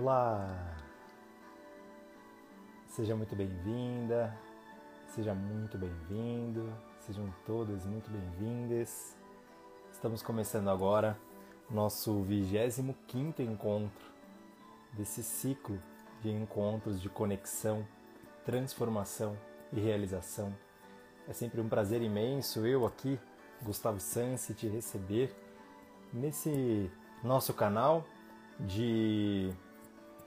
Olá! Seja muito bem-vinda, seja muito bem-vindo, sejam todas muito bem-vindas. Estamos começando agora nosso 25 encontro desse ciclo de encontros de conexão, transformação e realização. É sempre um prazer imenso eu aqui, Gustavo Sansi, te receber nesse nosso canal de,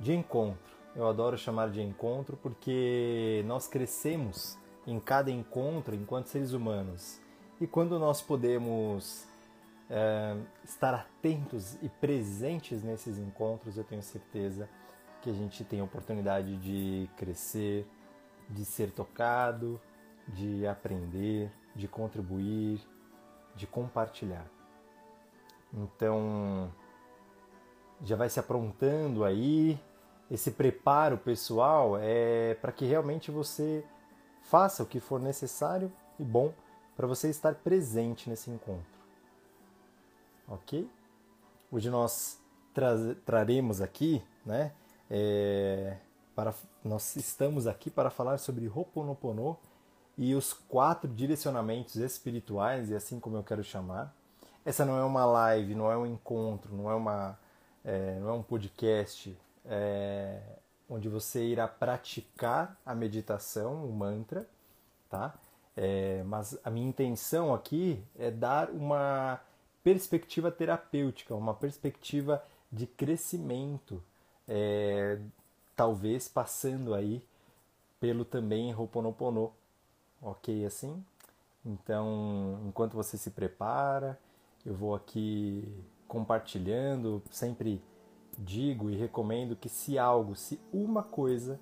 de encontro. Eu adoro chamar de encontro porque nós crescemos em cada encontro enquanto seres humanos. E quando nós podemos é, estar atentos e presentes nesses encontros, eu tenho certeza que a gente tem a oportunidade de crescer, de ser tocado, de aprender, de contribuir, de compartilhar. Então, já vai se aprontando aí. Esse preparo pessoal é para que realmente você faça o que for necessário e bom para você estar presente nesse encontro. Ok? Hoje nós tra traremos aqui, né? É, para, nós estamos aqui para falar sobre Ho'oponopono e os quatro direcionamentos espirituais, e assim como eu quero chamar. Essa não é uma live, não é um encontro, não é uma é, não é um podcast é, onde você irá praticar a meditação, o mantra, tá? É, mas a minha intenção aqui é dar uma perspectiva terapêutica, uma perspectiva de crescimento, é, talvez passando aí pelo também Ho'oponopono, ok assim? Então, enquanto você se prepara, eu vou aqui compartilhando, sempre digo e recomendo que se algo, se uma coisa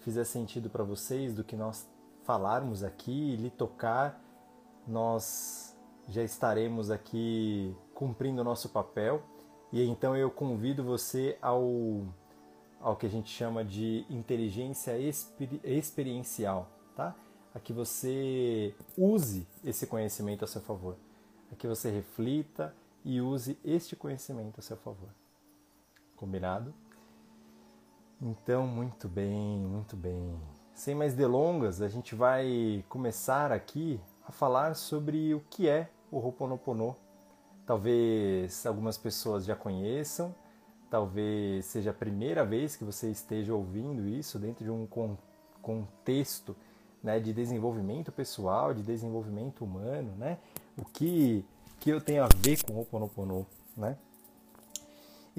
fizer sentido para vocês do que nós falarmos aqui, lhe tocar, nós já estaremos aqui cumprindo o nosso papel. E então eu convido você ao, ao que a gente chama de inteligência exper experiencial, tá? A que você use esse conhecimento a seu favor, a que você reflita e use este conhecimento a seu favor. Combinado? Então, muito bem, muito bem. Sem mais delongas, a gente vai começar aqui a falar sobre o que é o Ho'oponopono. Talvez algumas pessoas já conheçam, talvez seja a primeira vez que você esteja ouvindo isso dentro de um contexto né, de desenvolvimento pessoal, de desenvolvimento humano, né? O que que eu tenho a ver com o Ho'oponopono, né?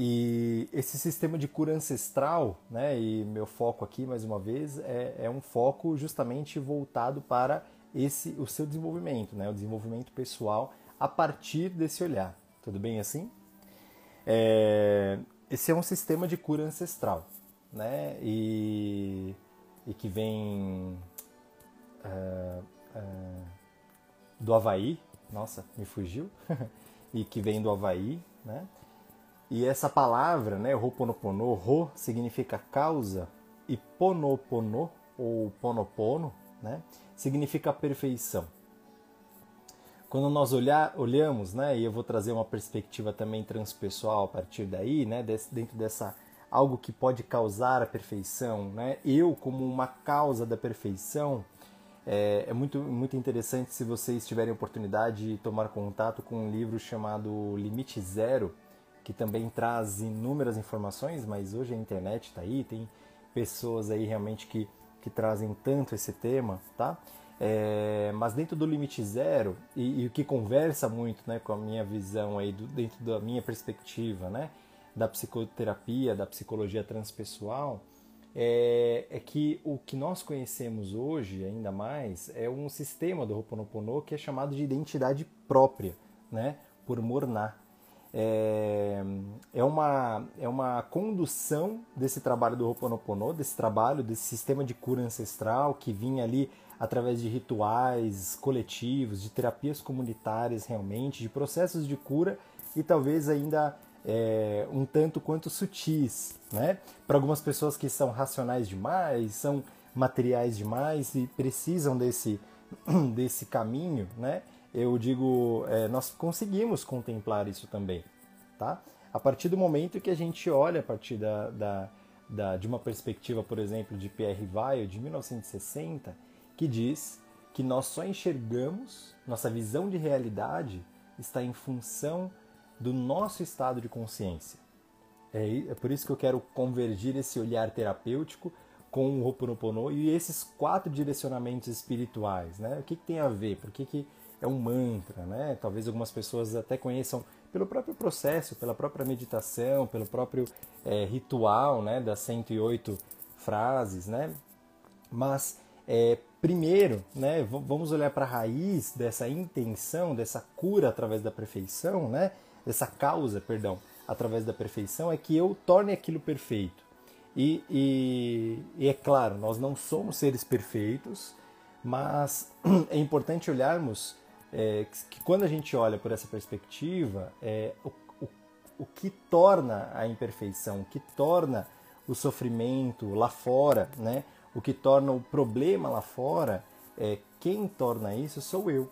E esse sistema de cura ancestral, né, e meu foco aqui mais uma vez é, é um foco justamente voltado para esse o seu desenvolvimento, né, o desenvolvimento pessoal a partir desse olhar. Tudo bem assim? É, esse é um sistema de cura ancestral, né, e, e que vem uh, uh, do Havaí, nossa, me fugiu, e que vem do Havaí, né? E essa palavra, né, Ho'oponopono, Ho significa causa e Ponopono ou Ponopono, né, significa perfeição. Quando nós olhar, olhamos, né, e eu vou trazer uma perspectiva também transpessoal a partir daí, né, dentro dessa algo que pode causar a perfeição, né, eu como uma causa da perfeição, é, é, muito, muito interessante se vocês tiverem oportunidade de tomar contato com um livro chamado Limite Zero, que também traz inúmeras informações, mas hoje a internet está aí, tem pessoas aí realmente que, que trazem tanto esse tema, tá? É, mas dentro do limite zero e, e, o que conversa muito né, com a minha visão aí do, dentro da minha perspectiva né, da psicoterapia, da psicologia transpessoal, é, é, que o que nós conhecemos hoje, ainda mais, é um sistema do Ho'oponopono que é chamado de identidade própria, né, por Morná. É, é, uma, é uma condução desse trabalho do Ho'oponopono, desse trabalho, desse sistema de cura ancestral que vinha ali através de rituais coletivos, de terapias comunitárias realmente, de processos de cura e talvez ainda é, um tanto quanto sutis, né? Para algumas pessoas que são racionais demais, são materiais demais e precisam desse, desse caminho, né? Eu digo, é, nós conseguimos contemplar isso também, tá? A partir do momento que a gente olha a partir da, da da, de uma perspectiva, por exemplo, de Pierre Weil, de 1960, que diz que nós só enxergamos, nossa visão de realidade está em função do nosso estado de consciência. É, é por isso que eu quero convergir esse olhar terapêutico com o Ho'oponopono e esses quatro direcionamentos espirituais, né? O que, que tem a ver? Por que, que é um mantra, né? Talvez algumas pessoas até conheçam pelo próprio processo, pela própria meditação, pelo próprio é, ritual, né? Das 108 frases, né? Mas é, primeiro, né? Vamos olhar para a raiz dessa intenção, dessa cura através da perfeição, né? Dessa causa, perdão, através da perfeição é que eu torne aquilo perfeito. E, e, e, é claro, nós não somos seres perfeitos, mas é importante olharmos é, que quando a gente olha por essa perspectiva, é, o, o, o que torna a imperfeição, o que torna o sofrimento lá fora, né? o que torna o problema lá fora, é, quem torna isso sou eu.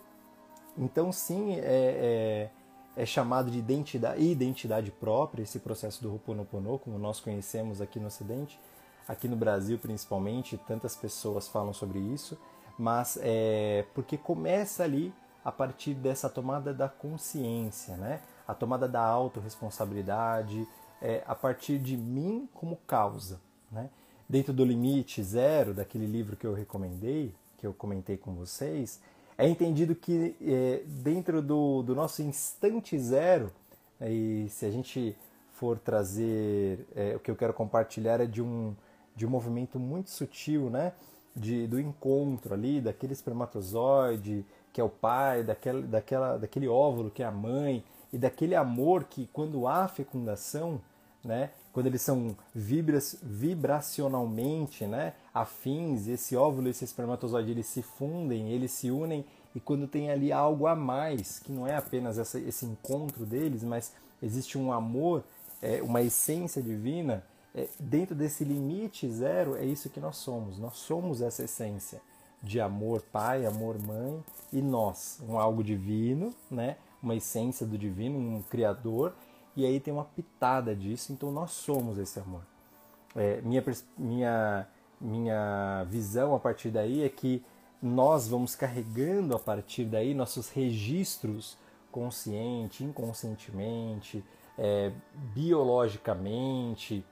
Então, sim, é, é é chamado de identidade, identidade própria, esse processo do Ho'oponopono, como nós conhecemos aqui no Ocidente, aqui no Brasil principalmente, tantas pessoas falam sobre isso, mas é porque começa ali a partir dessa tomada da consciência, né? a tomada da autorresponsabilidade, é, a partir de mim como causa. Né? Dentro do limite zero, daquele livro que eu recomendei, que eu comentei com vocês, é entendido que é, dentro do, do, nosso instante zero, né, e se a gente for trazer, é, o que eu quero compartilhar é de um, de um movimento muito sutil, né? De, do encontro ali, daquele espermatozoide que é o pai, daquele, daquela, daquele óvulo que é a mãe, e daquele amor que quando há fecundação, né, quando eles são vibras, vibracionalmente né, afins, esse óvulo e esse espermatozoide eles se fundem, eles se unem e quando tem ali algo a mais, que não é apenas essa, esse encontro deles, mas existe um amor, é, uma essência divina, é, dentro desse limite zero é isso que nós somos. Nós somos essa essência de amor pai, amor mãe e nós, um algo divino, né? uma essência do divino, um criador e aí tem uma pitada disso, então nós somos esse amor. É, minha, minha, minha visão a partir daí é que nós vamos carregando a partir daí nossos registros consciente, inconscientemente, é, biologicamente,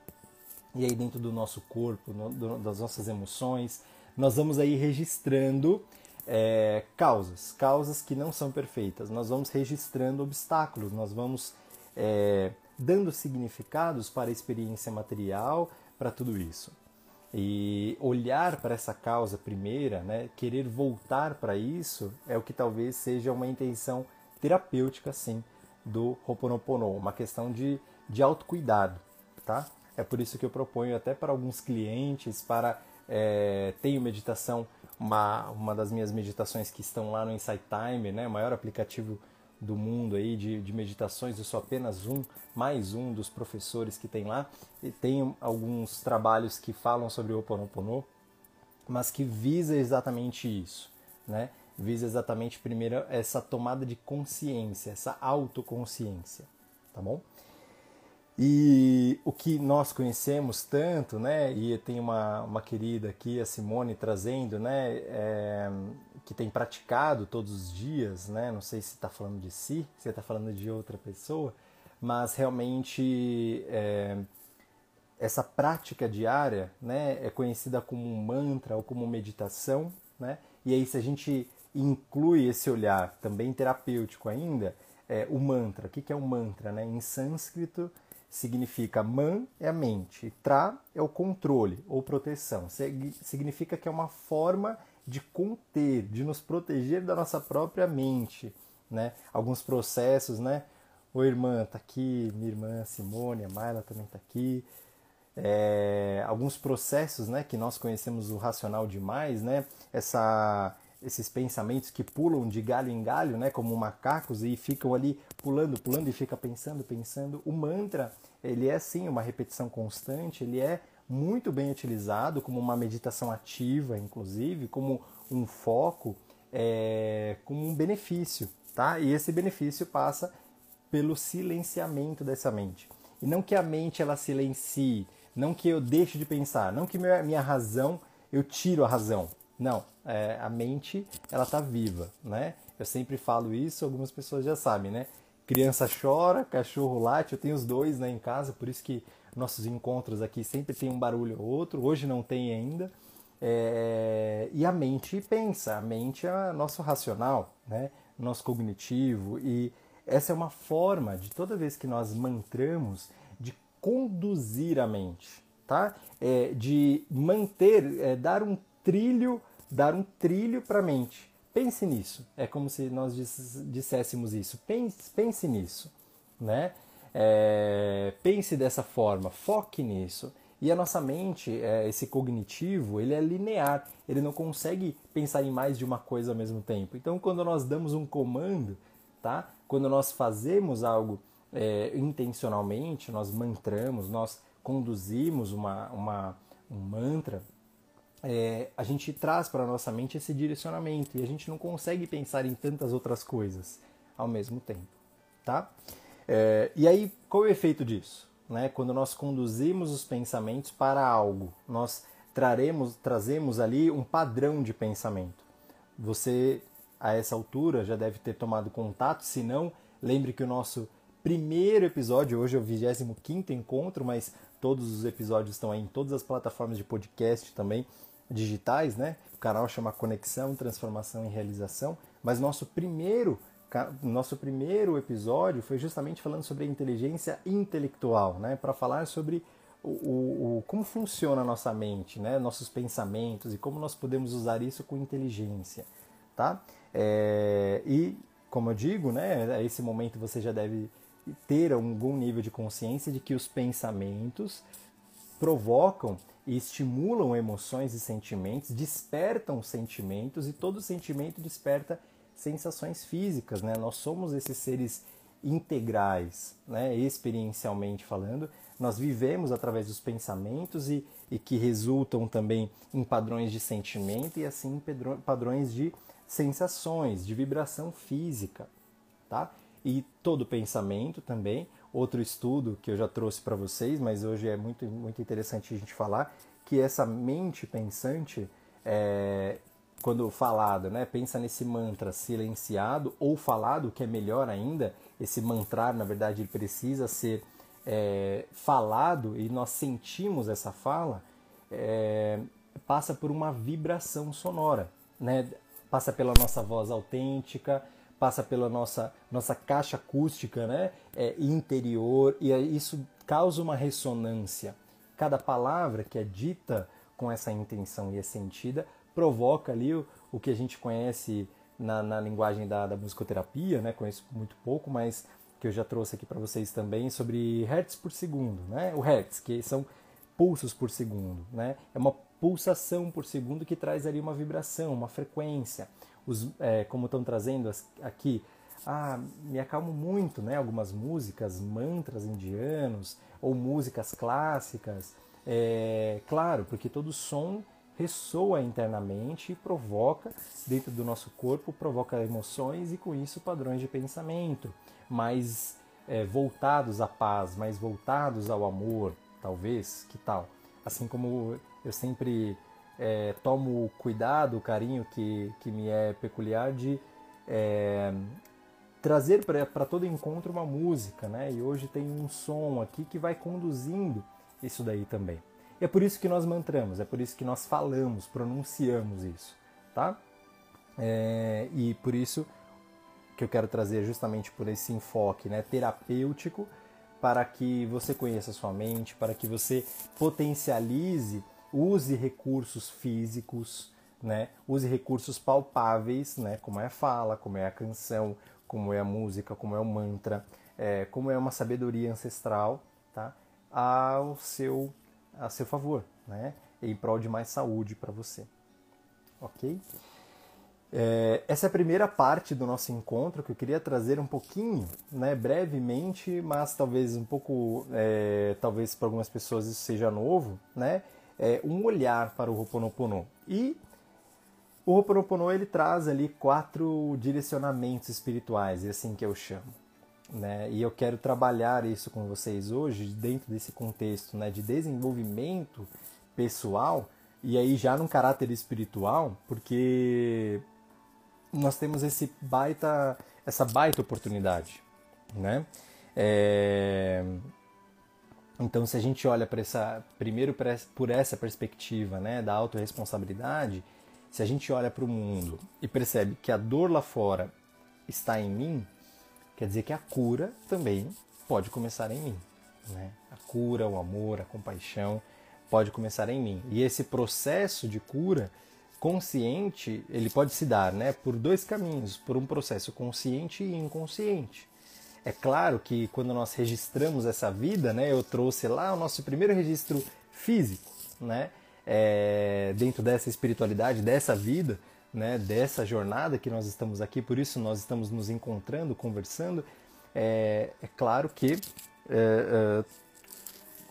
e aí dentro do nosso corpo, no, do, das nossas emoções, nós vamos aí registrando é, causas, causas que não são perfeitas. Nós vamos registrando obstáculos, nós vamos é, dando significados para a experiência material, para tudo isso. E olhar para essa causa primeira, né, querer voltar para isso, é o que talvez seja uma intenção terapêutica, sim, do Ho'oponopono, uma questão de, de autocuidado, tá? É por isso que eu proponho até para alguns clientes, para é, tenho meditação, uma, uma das minhas meditações que estão lá no Insight Timer, né, o maior aplicativo do mundo aí de, de meditações, eu sou apenas um, mais um dos professores que tem lá. E tem alguns trabalhos que falam sobre o Ho'oponopono, mas que visa exatamente isso, né? Visa exatamente primeiro essa tomada de consciência, essa autoconsciência, tá bom? E o que nós conhecemos tanto, né? E tem uma, uma querida aqui, a Simone, trazendo, né? É, que tem praticado todos os dias, né? Não sei se está falando de si, se está falando de outra pessoa, mas realmente é, essa prática diária, né, é conhecida como um mantra ou como meditação, né? E aí se a gente inclui esse olhar também terapêutico ainda, é, o mantra. O que é um mantra, né? Em sânscrito significa man é a mente, tra é o controle ou proteção. Significa que é uma forma de conter, de nos proteger da nossa própria mente, né? Alguns processos, né? Oi, irmã, tá aqui, minha irmã Simone, a Mayla também tá aqui. É, alguns processos, né, que nós conhecemos o racional demais, né? Essa esses pensamentos que pulam de galho em galho, né, como macacos e ficam ali pulando, pulando e fica pensando, pensando. O mantra, ele é sim uma repetição constante, ele é muito bem utilizado como uma meditação ativa, inclusive, como um foco, é, como um benefício, tá? E esse benefício passa pelo silenciamento dessa mente. E não que a mente ela silencie, não que eu deixe de pensar, não que minha, minha razão eu tiro a razão. Não, é, a mente ela está viva, né? Eu sempre falo isso, algumas pessoas já sabem, né? Criança chora, cachorro late, eu tenho os dois né, em casa, por isso que nossos encontros aqui sempre tem um barulho ou outro, hoje não tem ainda. É, e a mente pensa, a mente é nosso racional, né? nosso cognitivo, e essa é uma forma de toda vez que nós mantramos de conduzir a mente, tá? É, de manter, é, dar um trilho, dar um trilho para a mente. Pense nisso. É como se nós disséssemos isso. Pense, pense nisso, né? É, pense dessa forma, foque nisso. E a nossa mente, é, esse cognitivo, ele é linear, ele não consegue pensar em mais de uma coisa ao mesmo tempo. Então, quando nós damos um comando, tá? Quando nós fazemos algo é, intencionalmente, nós mantramos, nós conduzimos uma, uma, um mantra, é, a gente traz para nossa mente esse direcionamento e a gente não consegue pensar em tantas outras coisas ao mesmo tempo, tá? É, e aí, qual é o efeito disso? Né? Quando nós conduzimos os pensamentos para algo, nós traremos, trazemos ali um padrão de pensamento. Você, a essa altura, já deve ter tomado contato, se não, lembre que o nosso primeiro episódio, hoje é o 25 encontro, mas todos os episódios estão aí em todas as plataformas de podcast também, digitais, né? O canal chama Conexão, Transformação e Realização, mas nosso primeiro nosso primeiro episódio foi justamente falando sobre a inteligência intelectual, né? Para falar sobre o, o, o, como funciona a nossa mente, né? Nossos pensamentos e como nós podemos usar isso com inteligência, tá? É, e como eu digo, né? A esse momento você já deve ter algum nível de consciência de que os pensamentos provocam e estimulam emoções e sentimentos, despertam sentimentos e todo sentimento desperta sensações físicas, né? Nós somos esses seres integrais, né? Experiencialmente falando, nós vivemos através dos pensamentos e, e que resultam também em padrões de sentimento e assim padrões de sensações, de vibração física, tá? E todo pensamento também outro estudo que eu já trouxe para vocês, mas hoje é muito, muito interessante a gente falar, que essa mente pensante, é, quando falado, né, pensa nesse mantra silenciado ou falado, que é melhor ainda, esse mantrar, na verdade, ele precisa ser é, falado e nós sentimos essa fala, é, passa por uma vibração sonora, né? passa pela nossa voz autêntica, passa pela nossa, nossa caixa acústica né, é, interior e isso causa uma ressonância. Cada palavra que é dita com essa intenção e é sentida provoca ali o, o que a gente conhece na, na linguagem da, da, musicoterapia, né? conheço muito pouco, mas que eu já trouxe aqui para vocês também sobre hertz por segundo, né? o hertz, que são pulsos por segundo, né? é uma pulsação por segundo que traz ali uma vibração, uma frequência os, é, como estão trazendo aqui, ah, me acalmo muito, né? Algumas músicas, mantras indianos ou músicas clássicas. É, claro, porque todo som ressoa internamente e provoca dentro do nosso corpo, provoca emoções e com isso padrões de pensamento mais é, voltados à paz, mais voltados ao amor, talvez, que tal? Assim como eu sempre é, tomo o cuidado, o carinho que, que me é peculiar de é, trazer para todo encontro uma música, né? E hoje tem um som aqui que vai conduzindo isso daí também. E é por isso que nós mantramos, é por isso que nós falamos, pronunciamos isso, tá? É, e por isso que eu quero trazer justamente por esse enfoque né, terapêutico para que você conheça a sua mente, para que você potencialize use recursos físicos, né? use recursos palpáveis, né? como é a fala, como é a canção, como é a música, como é o mantra, é, como é uma sabedoria ancestral, tá? ao seu a seu favor, né? em prol de mais saúde para você. Ok? É, essa é a primeira parte do nosso encontro que eu queria trazer um pouquinho, né, brevemente, mas talvez um pouco, é, talvez para algumas pessoas isso seja novo, né, é, um olhar para o Ho'oponopono. E o Ho'oponopono ele traz ali quatro direcionamentos espirituais, é assim que eu chamo. né? E eu quero trabalhar isso com vocês hoje dentro desse contexto, né, de desenvolvimento pessoal e aí já num caráter espiritual, porque nós temos esse baita, essa baita oportunidade, né? É... Então, se a gente olha para essa, primeiro por essa perspectiva, né, da autorresponsabilidade, se a gente olha para o mundo e percebe que a dor lá fora está em mim, quer dizer que a cura também pode começar em mim, né? A cura, o amor, a compaixão pode começar em mim. E esse processo de cura consciente, ele pode se dar né, por dois caminhos, por um processo consciente e inconsciente. É claro que quando nós registramos essa vida, né, eu trouxe lá o nosso primeiro registro físico, né, é, dentro dessa espiritualidade, dessa vida, né, dessa jornada que nós estamos aqui, por isso nós estamos nos encontrando, conversando. É, é claro que é, é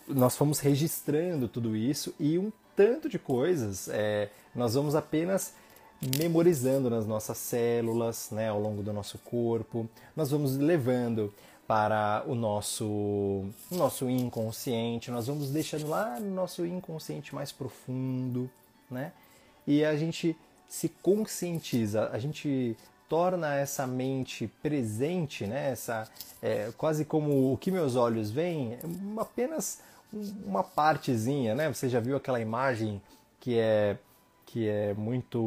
nós fomos registrando tudo isso e um tanto de coisas é, nós vamos apenas memorizando nas nossas células, né, ao longo do nosso corpo, nós vamos levando para o nosso, nosso inconsciente, nós vamos deixando lá no nosso inconsciente mais profundo, né? E a gente se conscientiza, a gente torna essa mente presente, né? Essa, é, quase como o que meus olhos veem, apenas uma partezinha, né? Você já viu aquela imagem que é que é muito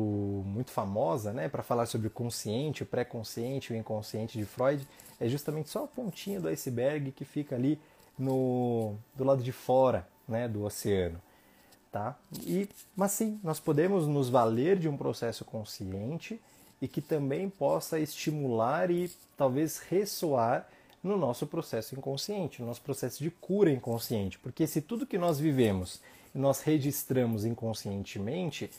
muito famosa, né, para falar sobre o consciente, o pré-consciente, o inconsciente de Freud, é justamente só a pontinha do iceberg que fica ali no do lado de fora, né, do oceano, tá? E mas sim, nós podemos nos valer de um processo consciente e que também possa estimular e talvez ressoar no nosso processo inconsciente, no nosso processo de cura inconsciente. Porque se tudo que nós vivemos nós registramos inconscientemente,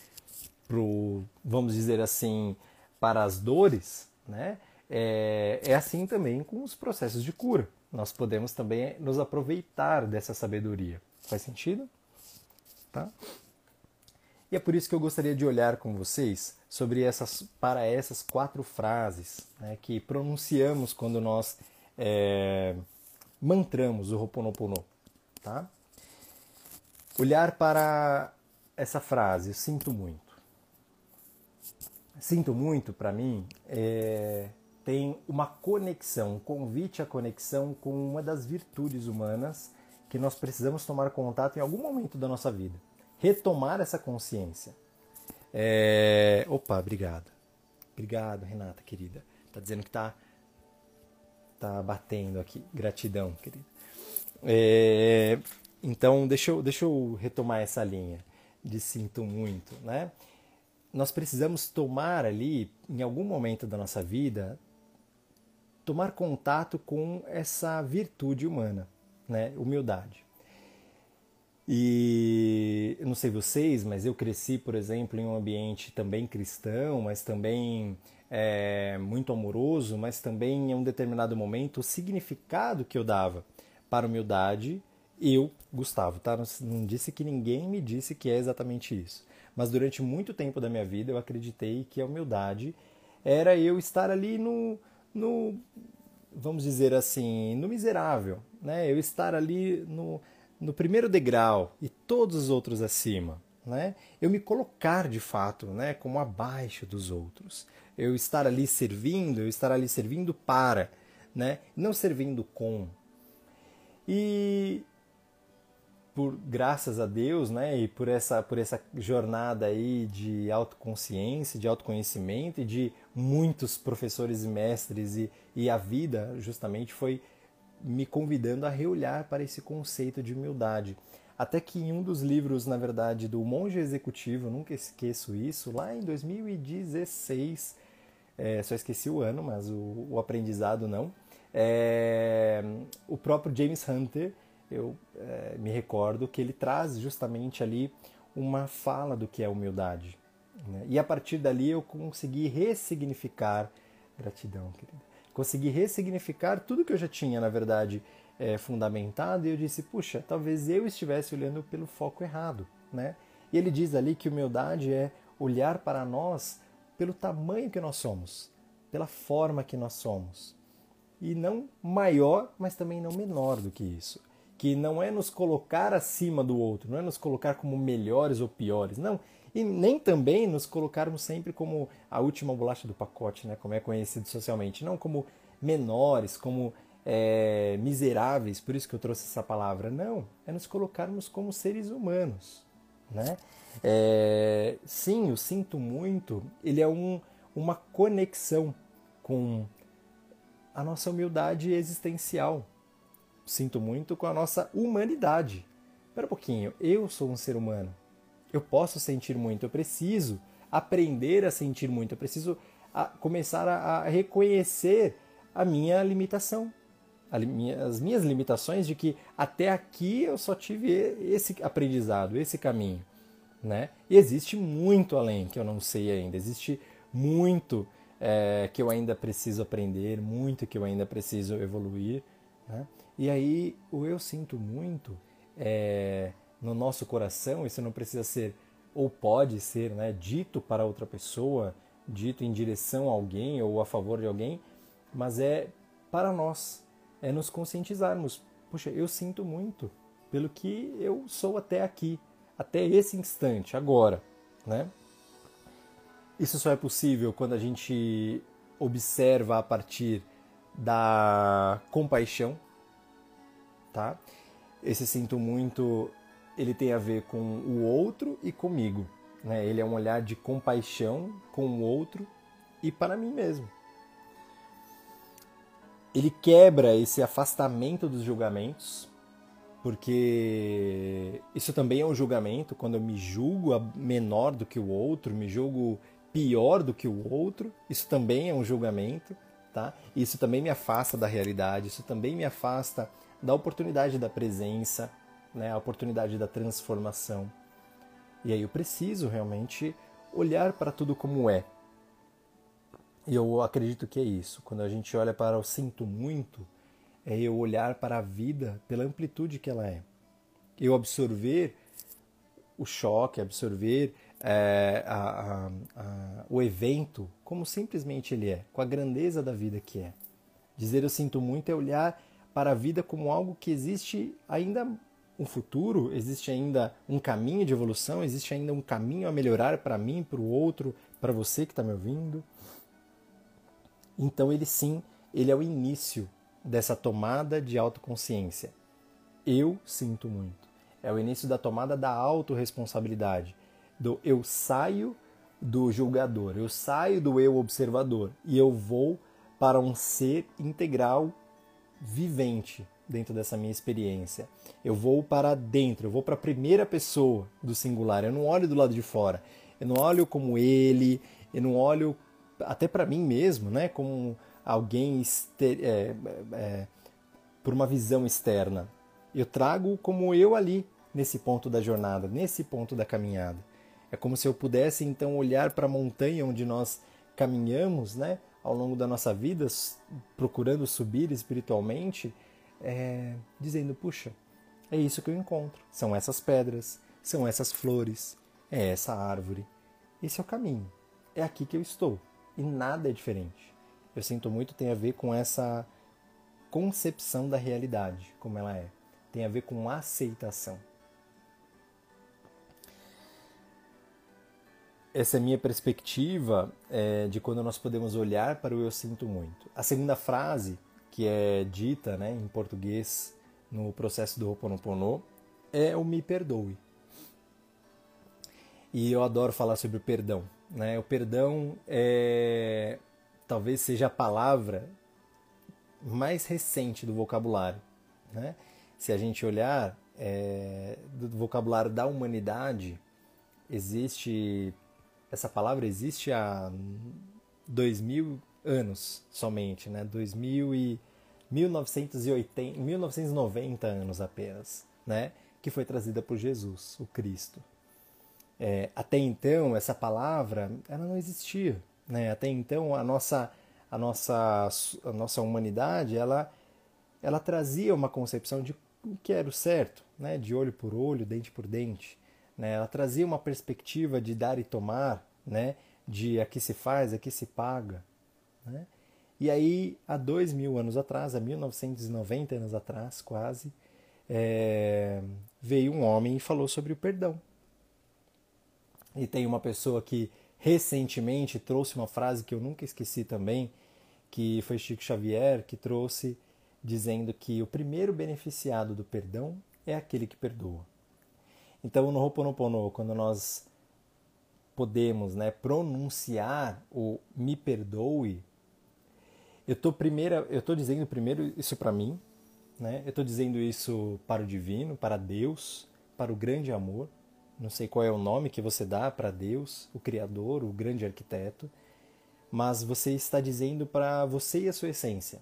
pro, vamos dizer assim, para as dores, né? É, é assim também com os processos de cura. Nós podemos também nos aproveitar dessa sabedoria. Faz sentido? Tá? E é por isso que eu gostaria de olhar com vocês sobre essas, para essas quatro frases né, que pronunciamos quando nós é, mantramos o Ho'oponopono, tá? Olhar para essa frase, sinto muito. Sinto muito, para mim, é, tem uma conexão, um convite à conexão com uma das virtudes humanas que nós precisamos tomar contato em algum momento da nossa vida. Retomar essa consciência. É... Opa, obrigado. Obrigado, Renata, querida. Tá dizendo que tá tá batendo aqui. Gratidão, querido. É, então, deixa eu, deixa eu retomar essa linha de sinto muito, né? Nós precisamos tomar ali, em algum momento da nossa vida, tomar contato com essa virtude humana, né? Humildade. E eu não sei vocês, mas eu cresci, por exemplo, em um ambiente também cristão, mas também é, muito amoroso, mas também em um determinado momento o significado que eu dava para humildade, eu, Gustavo, tá? Não, não disse que ninguém me disse que é exatamente isso. Mas durante muito tempo da minha vida eu acreditei que a humildade era eu estar ali no, no vamos dizer assim, no miserável, né? Eu estar ali no, no primeiro degrau e todos os outros acima, né? Eu me colocar de fato, né, como abaixo dos outros eu estar ali servindo, eu estar ali servindo para, né? Não servindo com. E por graças a Deus, né, e por essa por essa jornada aí de autoconsciência, de autoconhecimento e de muitos professores e mestres e, e a vida justamente foi me convidando a reolhar para esse conceito de humildade. Até que em um dos livros, na verdade, do Monge Executivo, nunca esqueço isso, lá em 2016, é, só esqueci o ano, mas o, o aprendizado não. É, o próprio James Hunter, eu é, me recordo que ele traz justamente ali uma fala do que é humildade. Né? E a partir dali eu consegui ressignificar, gratidão, querida, consegui ressignificar tudo que eu já tinha, na verdade, é, fundamentado, e eu disse, puxa, talvez eu estivesse olhando pelo foco errado. Né? E ele diz ali que humildade é olhar para nós pelo tamanho que nós somos, pela forma que nós somos. e não maior, mas também não menor do que isso. Que não é nos colocar acima do outro, não é nos colocar como melhores ou piores, não. E nem também nos colocarmos sempre como a última bolacha do pacote, né, como é conhecido socialmente, não como menores, como é, miseráveis, por isso que eu trouxe essa palavra. Não, é nos colocarmos como seres humanos. Né? É, sim, o sinto muito, ele é um, uma conexão com a nossa humildade existencial. Sinto muito com a nossa humanidade. Espera um pouquinho, eu sou um ser humano. Eu posso sentir muito, eu preciso aprender a sentir muito, eu preciso a, começar a, a reconhecer a minha limitação, as minhas limitações de que até aqui eu só tive esse aprendizado, esse caminho, né? E existe muito além que eu não sei ainda, existe muito é, que eu ainda preciso aprender, muito que eu ainda preciso evoluir, né? E aí o eu sinto muito é, no nosso coração, isso não precisa ser ou pode ser, né, dito para outra pessoa, dito em direção a alguém ou a favor de alguém, mas é para nós, é nos conscientizarmos. Puxa, eu sinto muito pelo que eu sou até aqui, até esse instante, agora, né? Isso só é possível quando a gente observa a partir da compaixão, tá? Esse sinto muito, ele tem a ver com o outro e comigo, né? Ele é um olhar de compaixão com o outro e para mim mesmo ele quebra esse afastamento dos julgamentos, porque isso também é um julgamento, quando eu me julgo menor do que o outro, me julgo pior do que o outro, isso também é um julgamento, tá? Isso também me afasta da realidade, isso também me afasta da oportunidade da presença, né? A oportunidade da transformação. E aí eu preciso realmente olhar para tudo como é, e eu acredito que é isso. Quando a gente olha para o sinto muito, é eu olhar para a vida pela amplitude que ela é. Eu absorver o choque, absorver é, a, a, a, o evento como simplesmente ele é, com a grandeza da vida que é. Dizer eu sinto muito é olhar para a vida como algo que existe ainda um futuro, existe ainda um caminho de evolução, existe ainda um caminho a melhorar para mim, para o outro, para você que está me ouvindo. Então ele sim, ele é o início dessa tomada de autoconsciência. Eu sinto muito. É o início da tomada da autorresponsabilidade. Do eu saio do julgador, eu saio do eu observador e eu vou para um ser integral vivente dentro dessa minha experiência. Eu vou para dentro, eu vou para a primeira pessoa do singular. Eu não olho do lado de fora. Eu não olho como ele, eu não olho até para mim mesmo, né, como alguém é, é, por uma visão externa. Eu trago como eu ali, nesse ponto da jornada, nesse ponto da caminhada. É como se eu pudesse então olhar para a montanha onde nós caminhamos, né, ao longo da nossa vida, procurando subir espiritualmente, é, dizendo: puxa, é isso que eu encontro. São essas pedras, são essas flores, é essa árvore. Esse é o caminho. É aqui que eu estou e nada é diferente. Eu sinto muito tem a ver com essa concepção da realidade, como ela é. Tem a ver com aceitação. Essa é minha perspectiva é, de quando nós podemos olhar para o eu sinto muito. A segunda frase, que é dita né, em português no processo do Ho'oponopono, é o me perdoe. E eu adoro falar sobre o perdão. Né? O perdão é, talvez seja a palavra mais recente do vocabulário. Né? Se a gente olhar é, do vocabulário da humanidade, existe essa palavra existe há dois mil anos somente, né? 2000 e 1980, 1990 anos apenas, né? Que foi trazida por Jesus, o Cristo. É, até então, essa palavra ela não existia. Né? Até então, a nossa, a nossa, a nossa humanidade ela, ela trazia uma concepção de o que era o certo, né? de olho por olho, dente por dente. Né? Ela trazia uma perspectiva de dar e tomar, né? de aqui se faz, aqui se paga. Né? E aí, há dois mil anos atrás, há 1990 anos atrás, quase, é, veio um homem e falou sobre o perdão. E tem uma pessoa que recentemente trouxe uma frase que eu nunca esqueci também, que foi Chico Xavier, que trouxe dizendo que o primeiro beneficiado do perdão é aquele que perdoa. Então, no Ho'oponopono, quando nós podemos né, pronunciar o me perdoe, eu estou primeiro, eu estou dizendo primeiro isso para mim, né? Eu estou dizendo isso para o divino, para Deus, para o grande amor. Não sei qual é o nome que você dá para Deus, o Criador, o grande arquiteto, mas você está dizendo para você e a sua essência.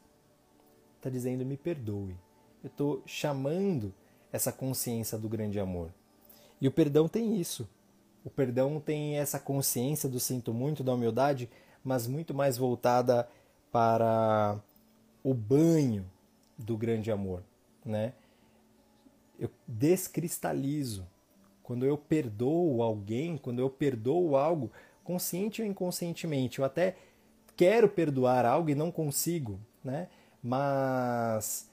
Está dizendo me perdoe. Eu estou chamando essa consciência do grande amor. E o perdão tem isso. O perdão tem essa consciência do sinto muito, da humildade, mas muito mais voltada para o banho do grande amor, né? Eu descristalizo. Quando eu perdoo alguém, quando eu perdoo algo, consciente ou inconscientemente, eu até quero perdoar algo e não consigo, né? Mas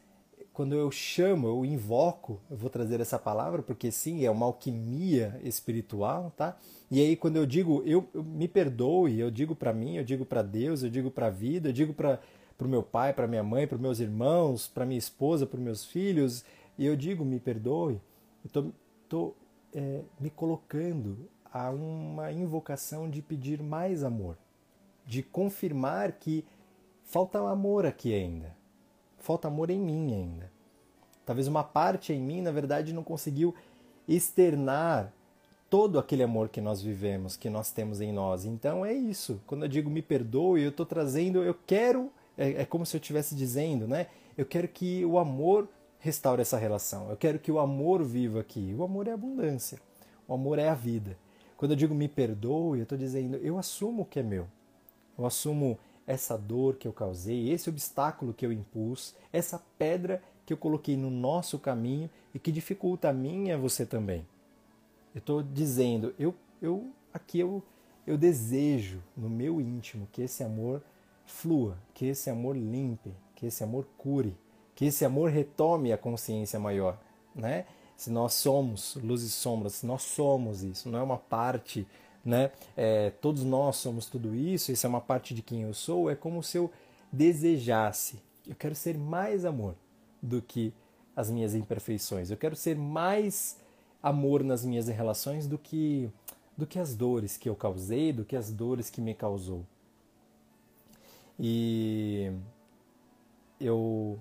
quando eu chamo, eu invoco, eu vou trazer essa palavra porque sim, é uma alquimia espiritual, tá? E aí quando eu digo, eu, eu me perdoe, eu digo para mim, eu digo para Deus, eu digo para a vida, eu digo para o meu pai, para minha mãe, para meus irmãos, para minha esposa, para meus filhos, e eu digo me perdoe, eu tô, é, me colocando a uma invocação de pedir mais amor, de confirmar que falta amor aqui ainda falta amor em mim ainda. Talvez uma parte em mim, na verdade, não conseguiu externar todo aquele amor que nós vivemos, que nós temos em nós. Então é isso. Quando eu digo me perdoe, eu estou trazendo, eu quero, é, é como se eu estivesse dizendo, né? Eu quero que o amor restaure essa relação. Eu quero que o amor viva aqui. O amor é abundância. O amor é a vida. Quando eu digo me perdoe, eu estou dizendo eu assumo o que é meu. Eu assumo essa dor que eu causei, esse obstáculo que eu impus, essa pedra que eu coloquei no nosso caminho e que dificulta a mim e você também. Eu estou dizendo, eu, eu aqui eu, eu desejo no meu íntimo que esse amor flua, que esse amor limpe, que esse amor cure, que esse amor retome a consciência maior, né? Se nós somos luz e sombras, se nós somos isso, não é uma parte né? É, todos nós somos tudo isso, isso é uma parte de quem eu sou, é como se eu desejasse. Eu quero ser mais amor do que as minhas imperfeições. Eu quero ser mais amor nas minhas relações do que do que as dores que eu causei, do que as dores que me causou. E eu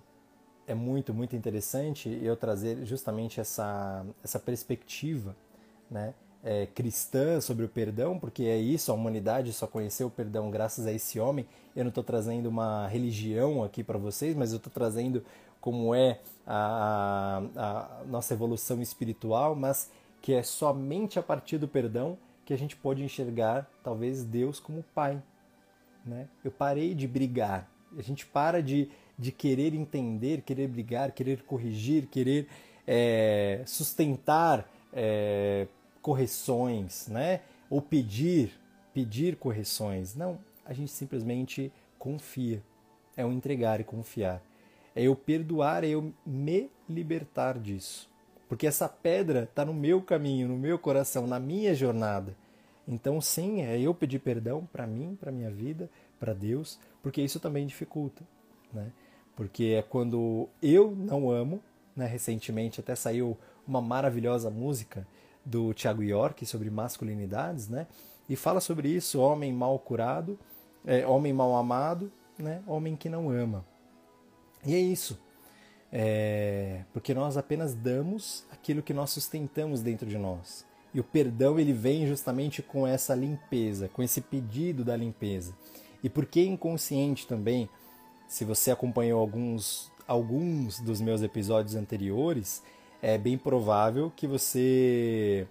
é muito muito interessante eu trazer justamente essa essa perspectiva, né? É, cristã sobre o perdão, porque é isso, a humanidade só conheceu o perdão graças a esse homem. Eu não estou trazendo uma religião aqui para vocês, mas eu estou trazendo como é a, a, a nossa evolução espiritual, mas que é somente a partir do perdão que a gente pode enxergar talvez Deus como Pai. Né? Eu parei de brigar. A gente para de, de querer entender, querer brigar, querer corrigir, querer é, sustentar é, correções, né? Ou pedir, pedir correções. Não, a gente simplesmente confia. É o entregar e confiar. É eu perdoar, é eu me libertar disso. Porque essa pedra está no meu caminho, no meu coração, na minha jornada. Então, sim, é eu pedir perdão para mim, para minha vida, para Deus, porque isso também dificulta, né? Porque é quando eu não amo, né? Recentemente até saiu uma maravilhosa música do Tiago York sobre masculinidades, né? E fala sobre isso, homem mal curado, é, homem mal amado, né? Homem que não ama. E é isso. É, porque nós apenas damos aquilo que nós sustentamos dentro de nós. E o perdão ele vem justamente com essa limpeza, com esse pedido da limpeza. E porque inconsciente também, se você acompanhou alguns, alguns dos meus episódios anteriores, é bem provável que você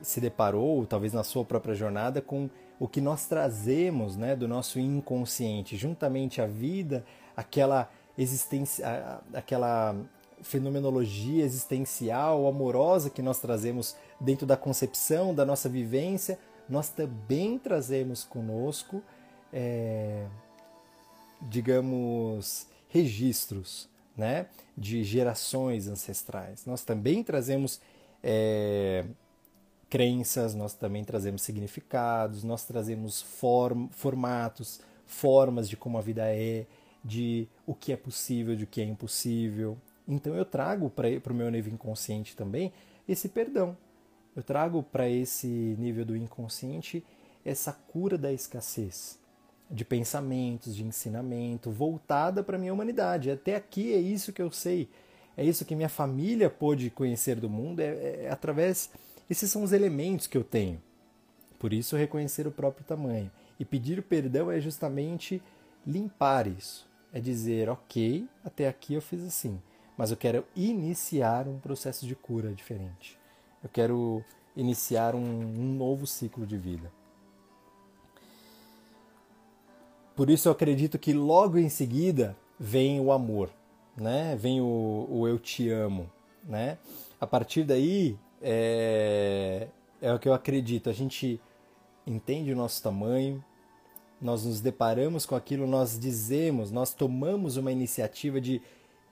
se deparou, talvez na sua própria jornada, com o que nós trazemos né, do nosso inconsciente, juntamente à vida, aquela existência, aquela fenomenologia existencial, amorosa que nós trazemos dentro da concepção da nossa vivência, nós também trazemos conosco é, digamos, registros né, de gerações ancestrais. Nós também trazemos é, crenças, nós também trazemos significados, nós trazemos form, formatos, formas de como a vida é, de o que é possível, de o que é impossível. Então eu trago para o meu nível inconsciente também esse perdão. Eu trago para esse nível do inconsciente essa cura da escassez de pensamentos, de ensinamento, voltada para a minha humanidade. Até aqui é isso que eu sei, é isso que minha família pôde conhecer do mundo, é, é, é através. Esses são os elementos que eu tenho. Por isso, reconhecer o próprio tamanho. E pedir perdão é justamente limpar isso. É dizer, ok, até aqui eu fiz assim, mas eu quero iniciar um processo de cura diferente. Eu quero iniciar um, um novo ciclo de vida. Por isso eu acredito que logo em seguida vem o amor, né? Vem o, o eu te amo, né? A partir daí é, é o que eu acredito. A gente entende o nosso tamanho, nós nos deparamos com aquilo, nós dizemos, nós tomamos uma iniciativa de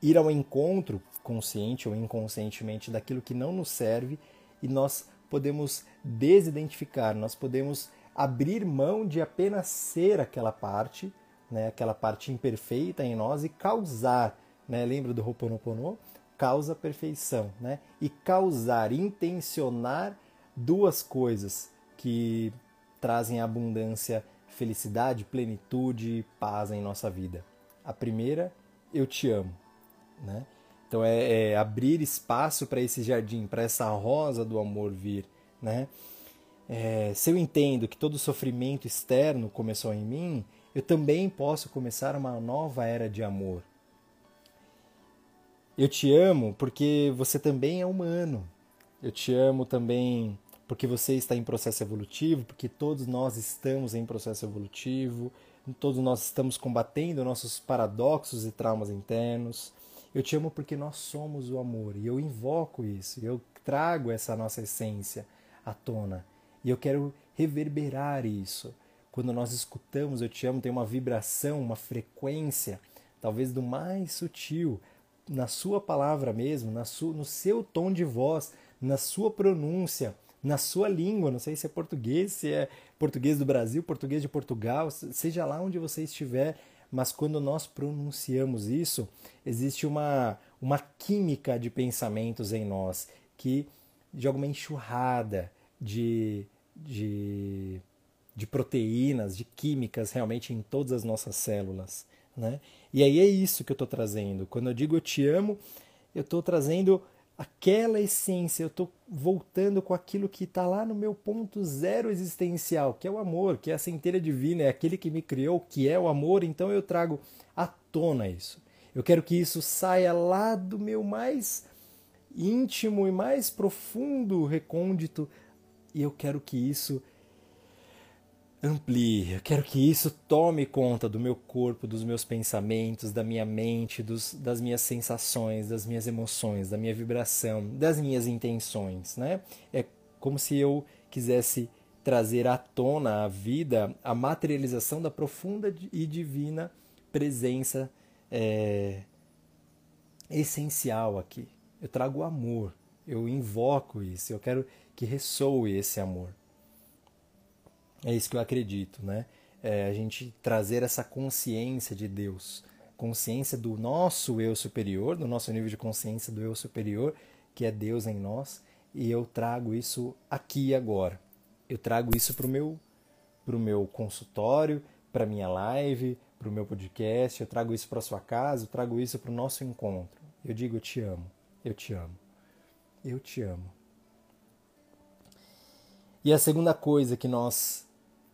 ir ao encontro, consciente ou inconscientemente, daquilo que não nos serve e nós podemos desidentificar, nós podemos abrir mão de apenas ser aquela parte, né, aquela parte imperfeita em nós e causar, né, lembra do Ho'oponopono? Causa perfeição, né? E causar, intencionar duas coisas que trazem abundância, felicidade, plenitude e paz em nossa vida. A primeira, eu te amo, né? Então é, é abrir espaço para esse jardim, para essa rosa do amor vir, né? É, se eu entendo que todo sofrimento externo começou em mim, eu também posso começar uma nova era de amor. Eu te amo porque você também é humano. Eu te amo também porque você está em processo evolutivo, porque todos nós estamos em processo evolutivo, todos nós estamos combatendo nossos paradoxos e traumas internos. Eu te amo porque nós somos o amor e eu invoco isso, eu trago essa nossa essência à tona. E eu quero reverberar isso. Quando nós escutamos Eu Te Amo, tem uma vibração, uma frequência, talvez do mais sutil, na sua palavra mesmo, na sua, no seu tom de voz, na sua pronúncia, na sua língua. Não sei se é português, se é português do Brasil, português de Portugal, seja lá onde você estiver, mas quando nós pronunciamos isso, existe uma, uma química de pensamentos em nós que de alguma enxurrada de de, de proteínas, de químicas realmente em todas as nossas células. Né? E aí é isso que eu estou trazendo. Quando eu digo eu te amo, eu estou trazendo aquela essência, eu estou voltando com aquilo que está lá no meu ponto zero existencial, que é o amor, que é a centelha divina, é aquele que me criou, que é o amor, então eu trago à tona isso. Eu quero que isso saia lá do meu mais íntimo e mais profundo recôndito e eu quero que isso amplie, eu quero que isso tome conta do meu corpo, dos meus pensamentos, da minha mente, dos, das minhas sensações, das minhas emoções, da minha vibração, das minhas intenções, né? É como se eu quisesse trazer à tona à vida a materialização da profunda e divina presença é, essencial aqui. Eu trago amor, eu invoco isso, eu quero que ressoe esse amor. É isso que eu acredito, né? É a gente trazer essa consciência de Deus, consciência do nosso eu superior, do nosso nível de consciência do eu superior, que é Deus em nós, e eu trago isso aqui e agora. Eu trago isso para o meu, pro meu consultório, para minha live, para o meu podcast, eu trago isso para sua casa, eu trago isso para o nosso encontro. Eu digo eu te amo, eu te amo, eu te amo. E a segunda coisa que nós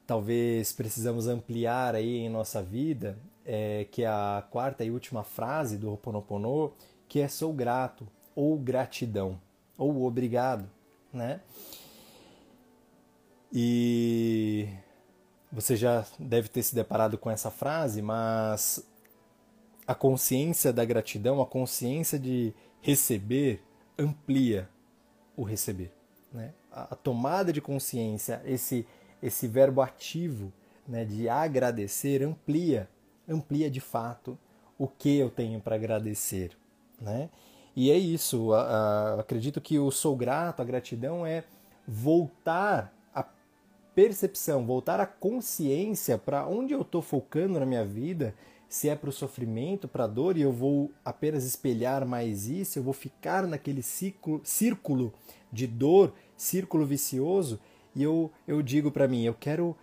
talvez precisamos ampliar aí em nossa vida é que a quarta e última frase do Ho'oponopono, que é sou grato ou gratidão ou obrigado, né? E você já deve ter se deparado com essa frase, mas a consciência da gratidão, a consciência de receber amplia o receber, né? a, tomada de consciência, esse, esse verbo ativo né, de agradecer, amplia, amplia de fato o que eu tenho para agradecer, né? E é isso, a, a, acredito que o sou grato, a gratidão é voltar a percepção, voltar a consciência para onde eu estou focando na minha vida, se é para o sofrimento, para a dor, e eu vou apenas espelhar mais isso, eu vou ficar naquele ciclo, círculo de dor, círculo vicioso, e eu, eu digo para mim, eu quero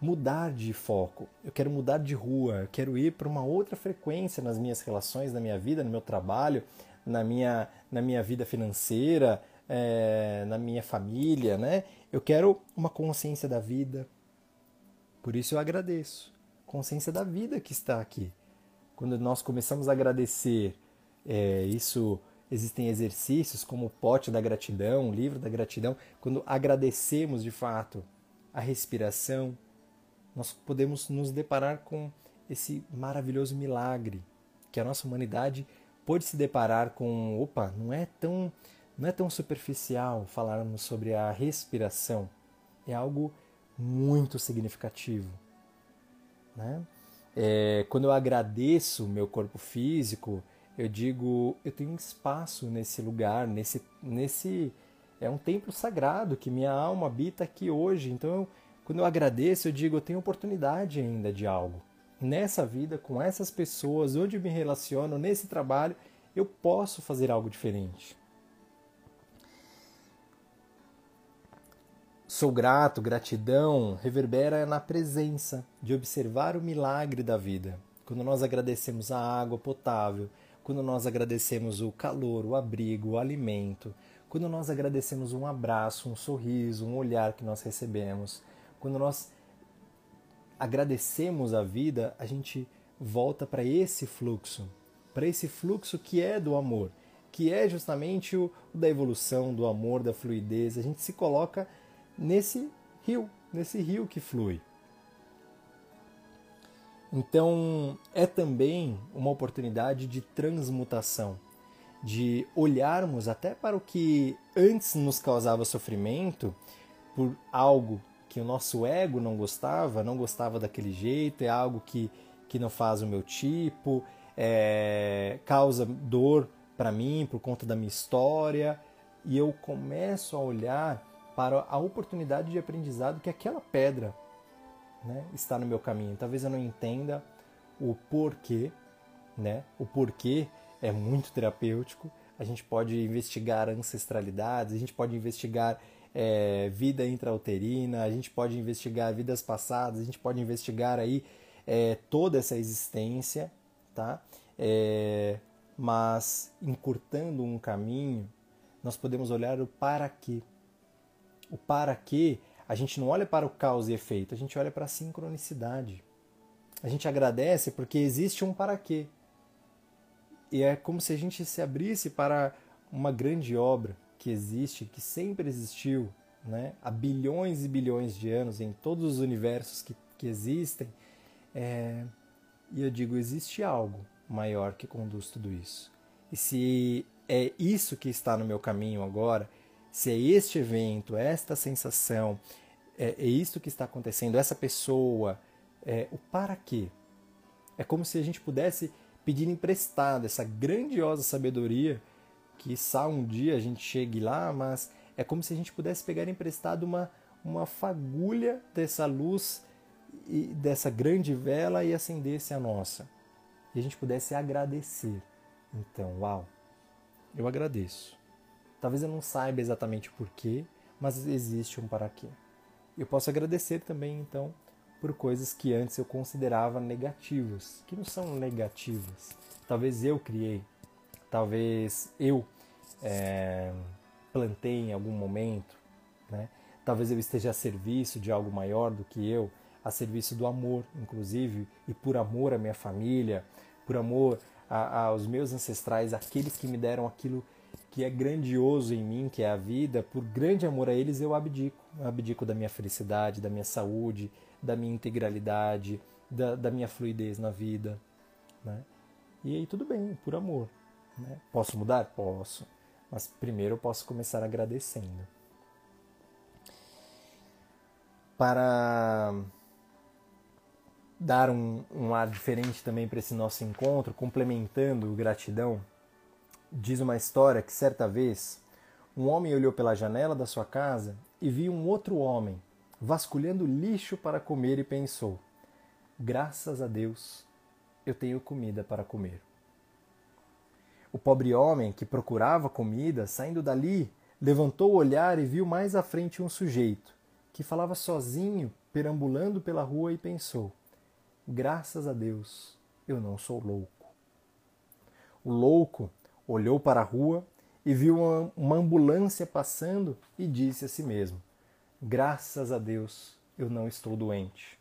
mudar de foco, eu quero mudar de rua, eu quero ir para uma outra frequência nas minhas relações, na minha vida, no meu trabalho, na minha, na minha vida financeira, é, na minha família, né? Eu quero uma consciência da vida. Por isso eu agradeço. Consciência da vida que está aqui. Quando nós começamos a agradecer, é, isso existem exercícios como o pote da gratidão, o livro da gratidão. Quando agradecemos de fato a respiração, nós podemos nos deparar com esse maravilhoso milagre que a nossa humanidade pôde se deparar com, opa, não é tão não é tão superficial falarmos sobre a respiração, é algo muito significativo. Né? É, quando eu agradeço o meu corpo físico, eu digo, eu tenho espaço nesse lugar, nesse, nesse é um templo sagrado que minha alma habita aqui hoje. Então, eu, quando eu agradeço, eu digo, eu tenho oportunidade ainda de algo nessa vida, com essas pessoas, onde eu me relaciono, nesse trabalho, eu posso fazer algo diferente. Sou grato, gratidão reverbera na presença de observar o milagre da vida. Quando nós agradecemos a água potável, quando nós agradecemos o calor, o abrigo, o alimento, quando nós agradecemos um abraço, um sorriso, um olhar que nós recebemos, quando nós agradecemos a vida, a gente volta para esse fluxo, para esse fluxo que é do amor, que é justamente o, o, da evolução, do amor, da fluidez. A gente se coloca nesse rio, nesse rio que flui. Então, é também uma oportunidade de transmutação, de olharmos até para o que antes nos causava sofrimento por algo que o nosso ego não gostava, não gostava daquele jeito, é algo que, que não faz o meu tipo, é, causa dor para mim por conta da minha história, e eu começo a olhar para a oportunidade de aprendizado que aquela pedra né, está no meu caminho. Talvez eu não entenda o porquê, né? O porquê é muito terapêutico. A gente pode investigar ancestralidades, a gente pode investigar é, vida intrauterina, a gente pode investigar vidas passadas, a gente pode investigar aí é, toda essa existência, tá? É, mas encurtando um caminho, nós podemos olhar o para quê. O para quê, a gente não olha para o causa e efeito, a gente olha para a sincronicidade. A gente agradece porque existe um para quê. E é como se a gente se abrisse para uma grande obra que existe, que sempre existiu, né? há bilhões e bilhões de anos em todos os universos que, que existem. É... E eu digo, existe algo maior que conduz tudo isso. E se é isso que está no meu caminho agora, se é este evento, esta sensação, é, é isso que está acontecendo, essa pessoa, é, o para quê? É como se a gente pudesse pedir emprestado essa grandiosa sabedoria Quiçá um dia a gente chegue lá, mas é como se a gente pudesse pegar emprestado uma, uma fagulha dessa luz e dessa grande vela e acendesse a nossa. E a gente pudesse agradecer. Então, uau, eu agradeço. Talvez eu não saiba exatamente o porquê, mas existe um para quê. Eu posso agradecer também, então, por coisas que antes eu considerava negativas, que não são negativas. Talvez eu criei, talvez eu é, plantei em algum momento, né? talvez eu esteja a serviço de algo maior do que eu, a serviço do amor, inclusive, e por amor à minha família, por amor a, aos meus ancestrais, aqueles que me deram aquilo que é grandioso em mim, que é a vida, por grande amor a eles eu abdico. Eu abdico da minha felicidade, da minha saúde, da minha integralidade, da, da minha fluidez na vida. Né? E aí tudo bem, por amor. Né? Posso mudar? Posso. Mas primeiro eu posso começar agradecendo. Para dar um, um ar diferente também para esse nosso encontro, complementando gratidão, diz uma história que certa vez um homem olhou pela janela da sua casa e viu um outro homem vasculhando lixo para comer e pensou: graças a Deus eu tenho comida para comer. O pobre homem que procurava comida, saindo dali, levantou o olhar e viu mais à frente um sujeito que falava sozinho, perambulando pela rua e pensou: Graças a Deus, eu não sou louco. O louco olhou para a rua e viu uma, uma ambulância passando e disse a si mesmo: Graças a Deus, eu não estou doente.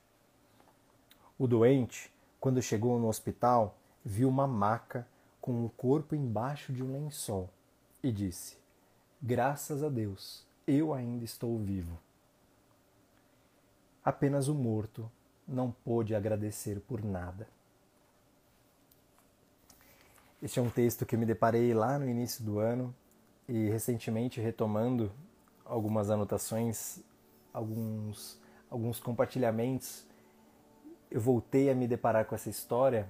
O doente, quando chegou no hospital, viu uma maca com o corpo embaixo de um lençol e disse: Graças a Deus, eu ainda estou vivo. Apenas o morto não pôde agradecer por nada. Este é um texto que eu me deparei lá no início do ano e recentemente retomando algumas anotações, alguns, alguns compartilhamentos, eu voltei a me deparar com essa história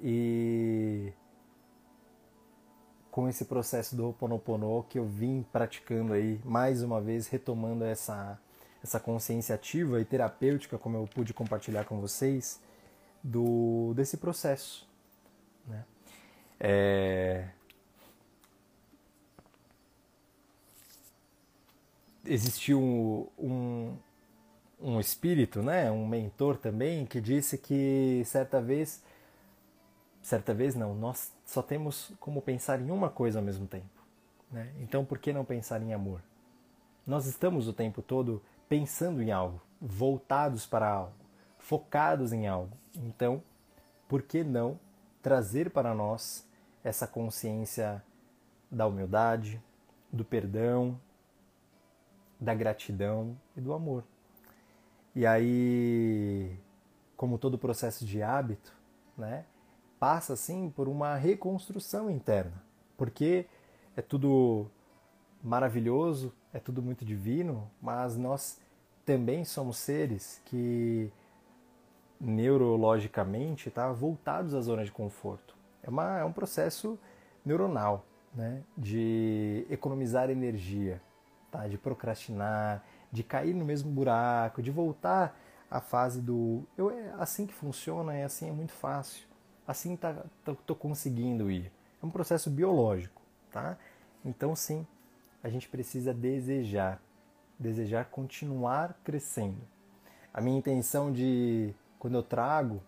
e com esse processo do Ho'oponopono que eu vim praticando aí, mais uma vez retomando essa, essa consciência ativa e terapêutica, como eu pude compartilhar com vocês, do desse processo. É... Existiu um, um, um espírito, né, um mentor também, que disse que certa vez certa vez não, nós só temos como pensar em uma coisa ao mesmo tempo. Né? Então por que não pensar em amor? Nós estamos o tempo todo pensando em algo, voltados para algo, focados em algo. Então, por que não trazer para nós essa consciência da humildade, do perdão, da gratidão e do amor? E aí, como todo processo de hábito, né? passa assim por uma reconstrução interna, porque é tudo maravilhoso, é tudo muito divino, mas nós também somos seres que neurologicamente tá voltados à zona de conforto. É, uma, é um processo neuronal, né, de economizar energia, tá, de procrastinar, de cair no mesmo buraco, de voltar à fase do eu é assim que funciona, é assim é muito fácil assim tá, tô, tô conseguindo ir. É um processo biológico, tá? Então sim, a gente precisa desejar, desejar continuar crescendo. A minha intenção de quando eu trago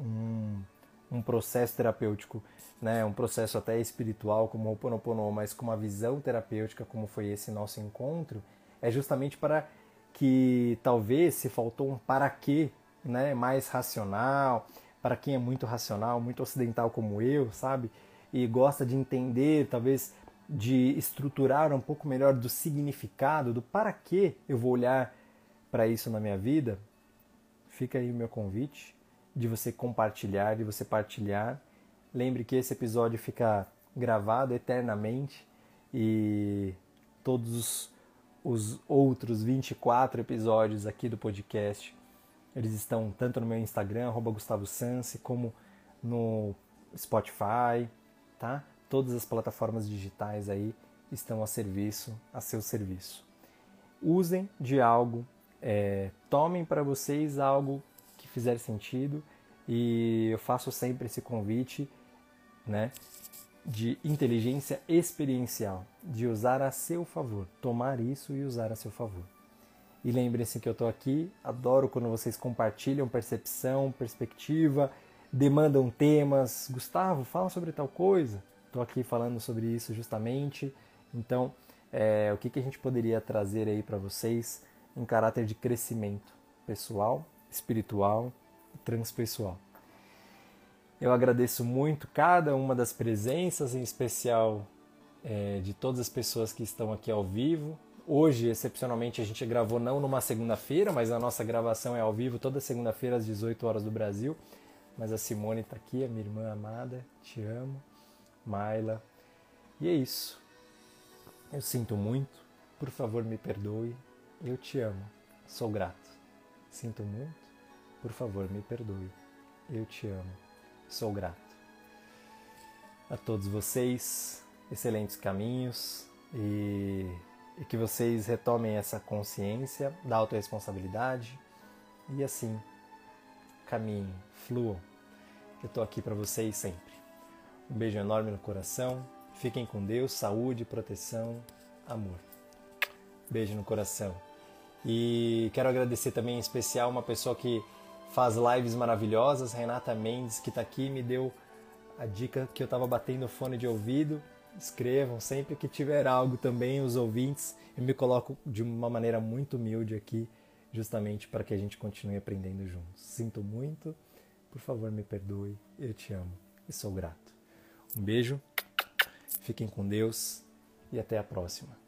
um, um processo terapêutico, né, um processo até espiritual como o Ho'oponopono, mas com uma visão terapêutica como foi esse nosso encontro, é justamente para que talvez se faltou um para quê, né, mais racional, para quem é muito racional, muito ocidental como eu, sabe? E gosta de entender, talvez de estruturar um pouco melhor do significado, do para que eu vou olhar para isso na minha vida, fica aí o meu convite de você compartilhar, de você partilhar. Lembre que esse episódio fica gravado eternamente e todos os outros 24 episódios aqui do podcast eles estão tanto no meu Instagram, Gustavo Sansi, como no Spotify, tá? Todas as plataformas digitais aí estão a serviço, a seu serviço. Usem de algo, é, tomem para vocês algo que fizer sentido e eu faço sempre esse convite, né? De inteligência experiencial, de usar a seu favor, tomar isso e usar a seu favor. E lembrem-se que eu estou aqui, adoro quando vocês compartilham percepção, perspectiva, demandam temas. Gustavo, fala sobre tal coisa. Estou aqui falando sobre isso justamente. Então, é, o que, que a gente poderia trazer aí para vocês em caráter de crescimento pessoal, espiritual e transpessoal. Eu agradeço muito cada uma das presenças, em especial é, de todas as pessoas que estão aqui ao vivo, Hoje, excepcionalmente, a gente gravou não numa segunda-feira, mas a nossa gravação é ao vivo toda segunda-feira às 18 horas do Brasil. Mas a Simone está aqui, a minha irmã amada, te amo, Maila. E é isso. Eu sinto muito, por favor me perdoe. Eu te amo, sou grato. Sinto muito, por favor, me perdoe. Eu te amo. Sou grato. A todos vocês, excelentes caminhos e, e que vocês retomem essa consciência da autorresponsabilidade e assim caminhem, fluam. Eu estou aqui para vocês sempre. Um beijo enorme no coração. Fiquem com Deus, saúde, proteção, amor. Beijo no coração. E quero agradecer também em especial uma pessoa que faz lives maravilhosas, Renata Mendes, que está aqui me deu a dica que eu estava batendo fone de ouvido. Escrevam sempre que tiver algo também, os ouvintes. Eu me coloco de uma maneira muito humilde aqui, justamente para que a gente continue aprendendo juntos. Sinto muito, por favor me perdoe, eu te amo e sou grato. Um beijo, fiquem com Deus e até a próxima.